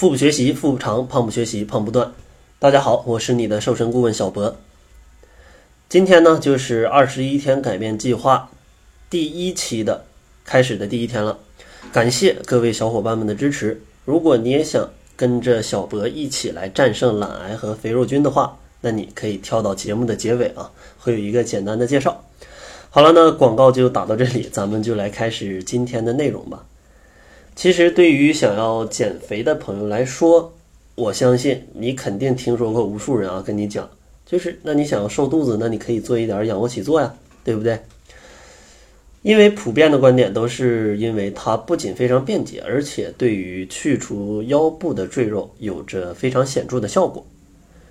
腹部学习，腹部长；胖不学习，胖不断。大家好，我是你的瘦身顾问小博。今天呢，就是二十一天改变计划第一期的开始的第一天了。感谢各位小伙伴们的支持。如果你也想跟着小博一起来战胜懒癌和肥肉菌的话，那你可以跳到节目的结尾啊，会有一个简单的介绍。好了，那广告就打到这里，咱们就来开始今天的内容吧。其实，对于想要减肥的朋友来说，我相信你肯定听说过无数人啊跟你讲，就是那你想要瘦肚子，那你可以做一点仰卧起坐呀，对不对？因为普遍的观点都是因为它不仅非常便捷，而且对于去除腰部的赘肉有着非常显著的效果。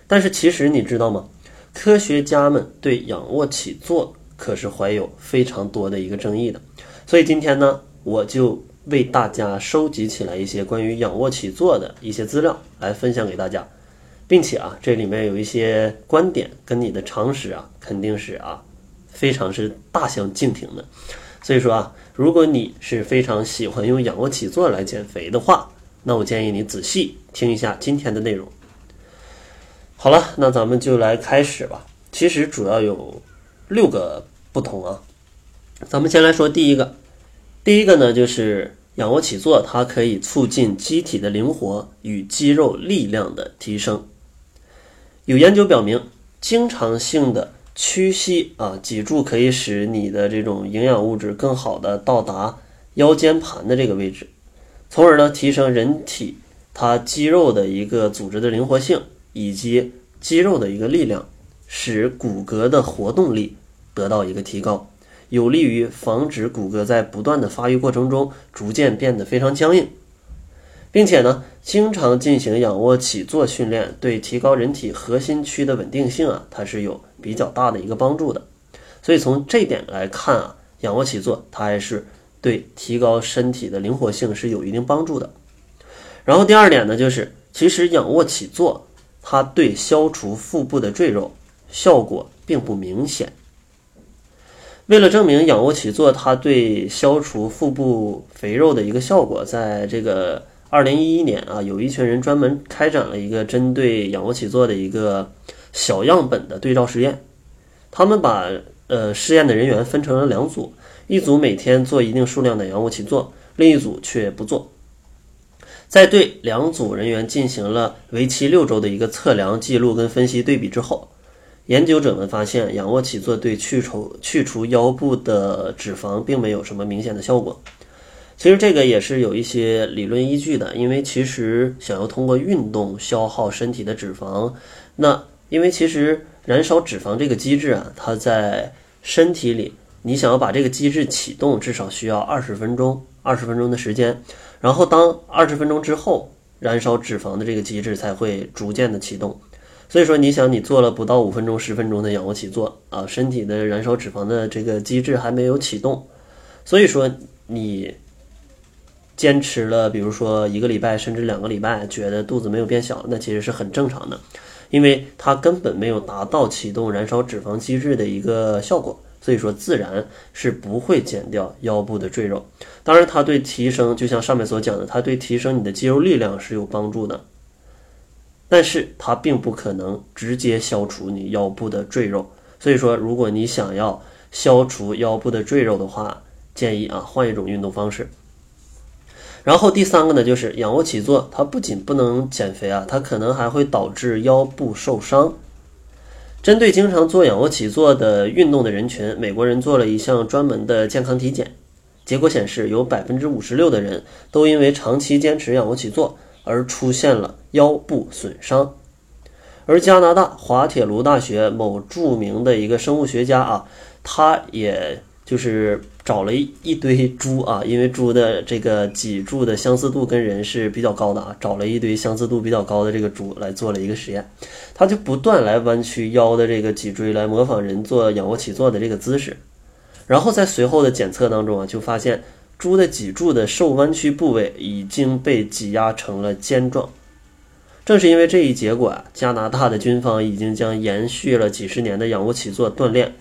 但是其实你知道吗？科学家们对仰卧起坐可是怀有非常多的一个争议的。所以今天呢，我就。为大家收集起来一些关于仰卧起坐的一些资料来分享给大家，并且啊，这里面有一些观点跟你的常识啊，肯定是啊，非常是大相径庭的。所以说啊，如果你是非常喜欢用仰卧起坐来减肥的话，那我建议你仔细听一下今天的内容。好了，那咱们就来开始吧。其实主要有六个不同啊，咱们先来说第一个，第一个呢就是。仰卧起坐，它可以促进机体的灵活与肌肉力量的提升。有研究表明，经常性的屈膝啊脊柱可以使你的这种营养物质更好的到达腰间盘的这个位置，从而呢提升人体它肌肉的一个组织的灵活性以及肌肉的一个力量，使骨骼的活动力得到一个提高。有利于防止骨骼在不断的发育过程中逐渐变得非常僵硬，并且呢，经常进行仰卧起坐训练，对提高人体核心区的稳定性啊，它是有比较大的一个帮助的。所以从这点来看啊，仰卧起坐它还是对提高身体的灵活性是有一定帮助的。然后第二点呢，就是其实仰卧起坐它对消除腹部的赘肉效果并不明显。为了证明仰卧起坐它对消除腹部肥肉的一个效果，在这个二零一一年啊，有一群人专门开展了一个针对仰卧起坐的一个小样本的对照实验。他们把呃试验的人员分成了两组，一组每天做一定数量的仰卧起坐，另一组却不做。在对两组人员进行了为期六周的一个测量、记录跟分析对比之后。研究者们发现，仰卧起坐对去除去除腰部的脂肪并没有什么明显的效果。其实这个也是有一些理论依据的，因为其实想要通过运动消耗身体的脂肪，那因为其实燃烧脂肪这个机制啊，它在身体里，你想要把这个机制启动，至少需要二十分钟，二十分钟的时间。然后当二十分钟之后，燃烧脂肪的这个机制才会逐渐的启动。所以说，你想你做了不到五分钟、十分钟的仰卧起坐啊，身体的燃烧脂肪的这个机制还没有启动，所以说你坚持了，比如说一个礼拜甚至两个礼拜，觉得肚子没有变小，那其实是很正常的，因为它根本没有达到启动燃烧脂肪机制的一个效果，所以说自然是不会减掉腰部的赘肉。当然，它对提升，就像上面所讲的，它对提升你的肌肉力量是有帮助的。但是它并不可能直接消除你腰部的赘肉，所以说，如果你想要消除腰部的赘肉的话，建议啊换一种运动方式。然后第三个呢，就是仰卧起坐，它不仅不能减肥啊，它可能还会导致腰部受伤。针对经常做仰卧起坐的运动的人群，美国人做了一项专门的健康体检，结果显示有百分之五十六的人都因为长期坚持仰卧起坐。而出现了腰部损伤，而加拿大滑铁卢大学某著名的一个生物学家啊，他也就是找了一一堆猪啊，因为猪的这个脊柱的相似度跟人是比较高的啊，找了一堆相似度比较高的这个猪来做了一个实验，他就不断来弯曲腰的这个脊椎来模仿人做仰卧起坐的这个姿势，然后在随后的检测当中啊，就发现。猪的脊柱的受弯曲部位已经被挤压成了尖状，正是因为这一结果啊，加拿大的军方已经将延续了几十年的仰卧起坐锻炼，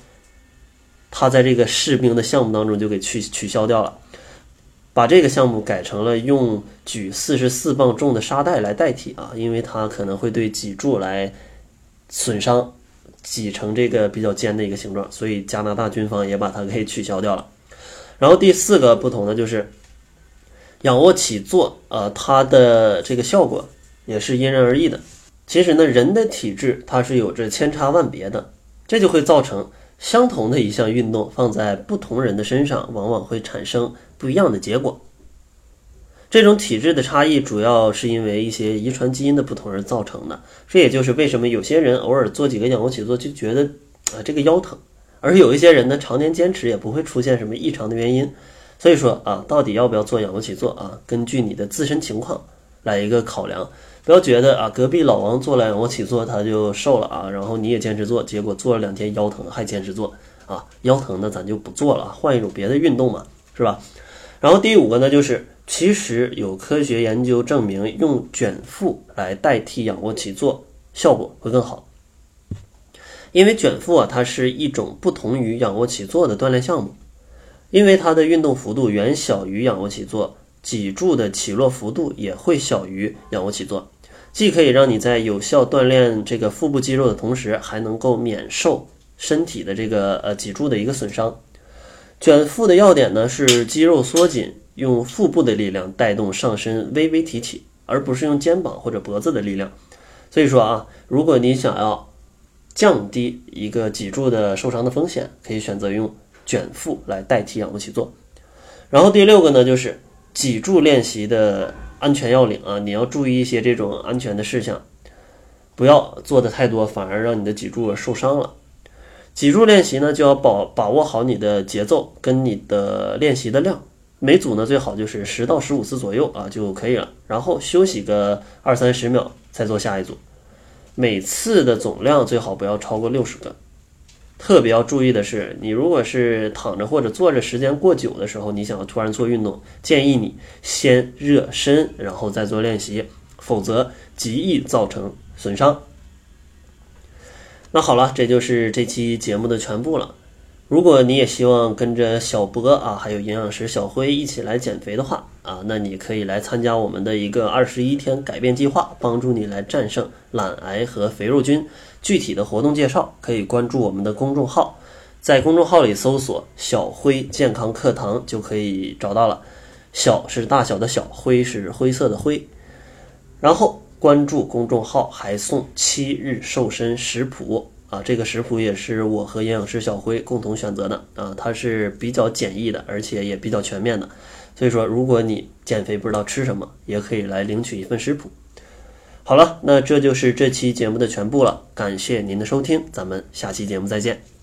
他在这个士兵的项目当中就给取取消掉了。把这个项目改成了用举四十四磅重的沙袋来代替啊，因为它可能会对脊柱来损伤，挤成这个比较尖的一个形状，所以加拿大军方也把它给取消掉了。然后第四个不同的就是仰卧起坐，呃，它的这个效果也是因人而异的。其实呢，人的体质它是有着千差万别的，这就会造成相同的一项运动放在不同人的身上，往往会产生不一样的结果。这种体质的差异主要是因为一些遗传基因的不同而造成的。这也就是为什么有些人偶尔做几个仰卧起坐就觉得啊这个腰疼，而有一些人呢常年坚持也不会出现什么异常的原因。所以说啊，到底要不要做仰卧起坐啊？根据你的自身情况来一个考量。不要觉得啊，隔壁老王做了仰卧起坐他就瘦了啊，然后你也坚持做，结果做了两天腰疼还坚持做啊，腰疼的咱就不做了，换一种别的运动嘛，是吧？然后第五个呢，就是其实有科学研究证明，用卷腹来代替仰卧起坐效果会更好，因为卷腹啊，它是一种不同于仰卧起坐的锻炼项目，因为它的运动幅度远小于仰卧起坐，脊柱的起落幅度也会小于仰卧起坐。既可以让你在有效锻炼这个腹部肌肉的同时，还能够免受身体的这个呃脊柱的一个损伤。卷腹的要点呢是肌肉缩紧，用腹部的力量带动上身微微提起，而不是用肩膀或者脖子的力量。所以说啊，如果你想要降低一个脊柱的受伤的风险，可以选择用卷腹来代替仰卧起坐。然后第六个呢就是脊柱练习的。安全要领啊，你要注意一些这种安全的事项，不要做的太多，反而让你的脊柱受伤了。脊柱练习呢，就要把把握好你的节奏跟你的练习的量，每组呢最好就是十到十五次左右啊就可以了，然后休息个二三十秒再做下一组，每次的总量最好不要超过六十个。特别要注意的是，你如果是躺着或者坐着时间过久的时候，你想要突然做运动，建议你先热身，然后再做练习，否则极易造成损伤。那好了，这就是这期节目的全部了。如果你也希望跟着小博啊，还有营养师小辉一起来减肥的话啊，那你可以来参加我们的一个二十一天改变计划，帮助你来战胜懒癌和肥肉菌。具体的活动介绍可以关注我们的公众号，在公众号里搜索“小辉健康课堂”就可以找到了。小是大小的小，灰是灰色的灰。然后关注公众号还送七日瘦身食谱。啊，这个食谱也是我和营养师小辉共同选择的啊，它是比较简易的，而且也比较全面的。所以说，如果你减肥不知道吃什么，也可以来领取一份食谱。好了，那这就是这期节目的全部了，感谢您的收听，咱们下期节目再见。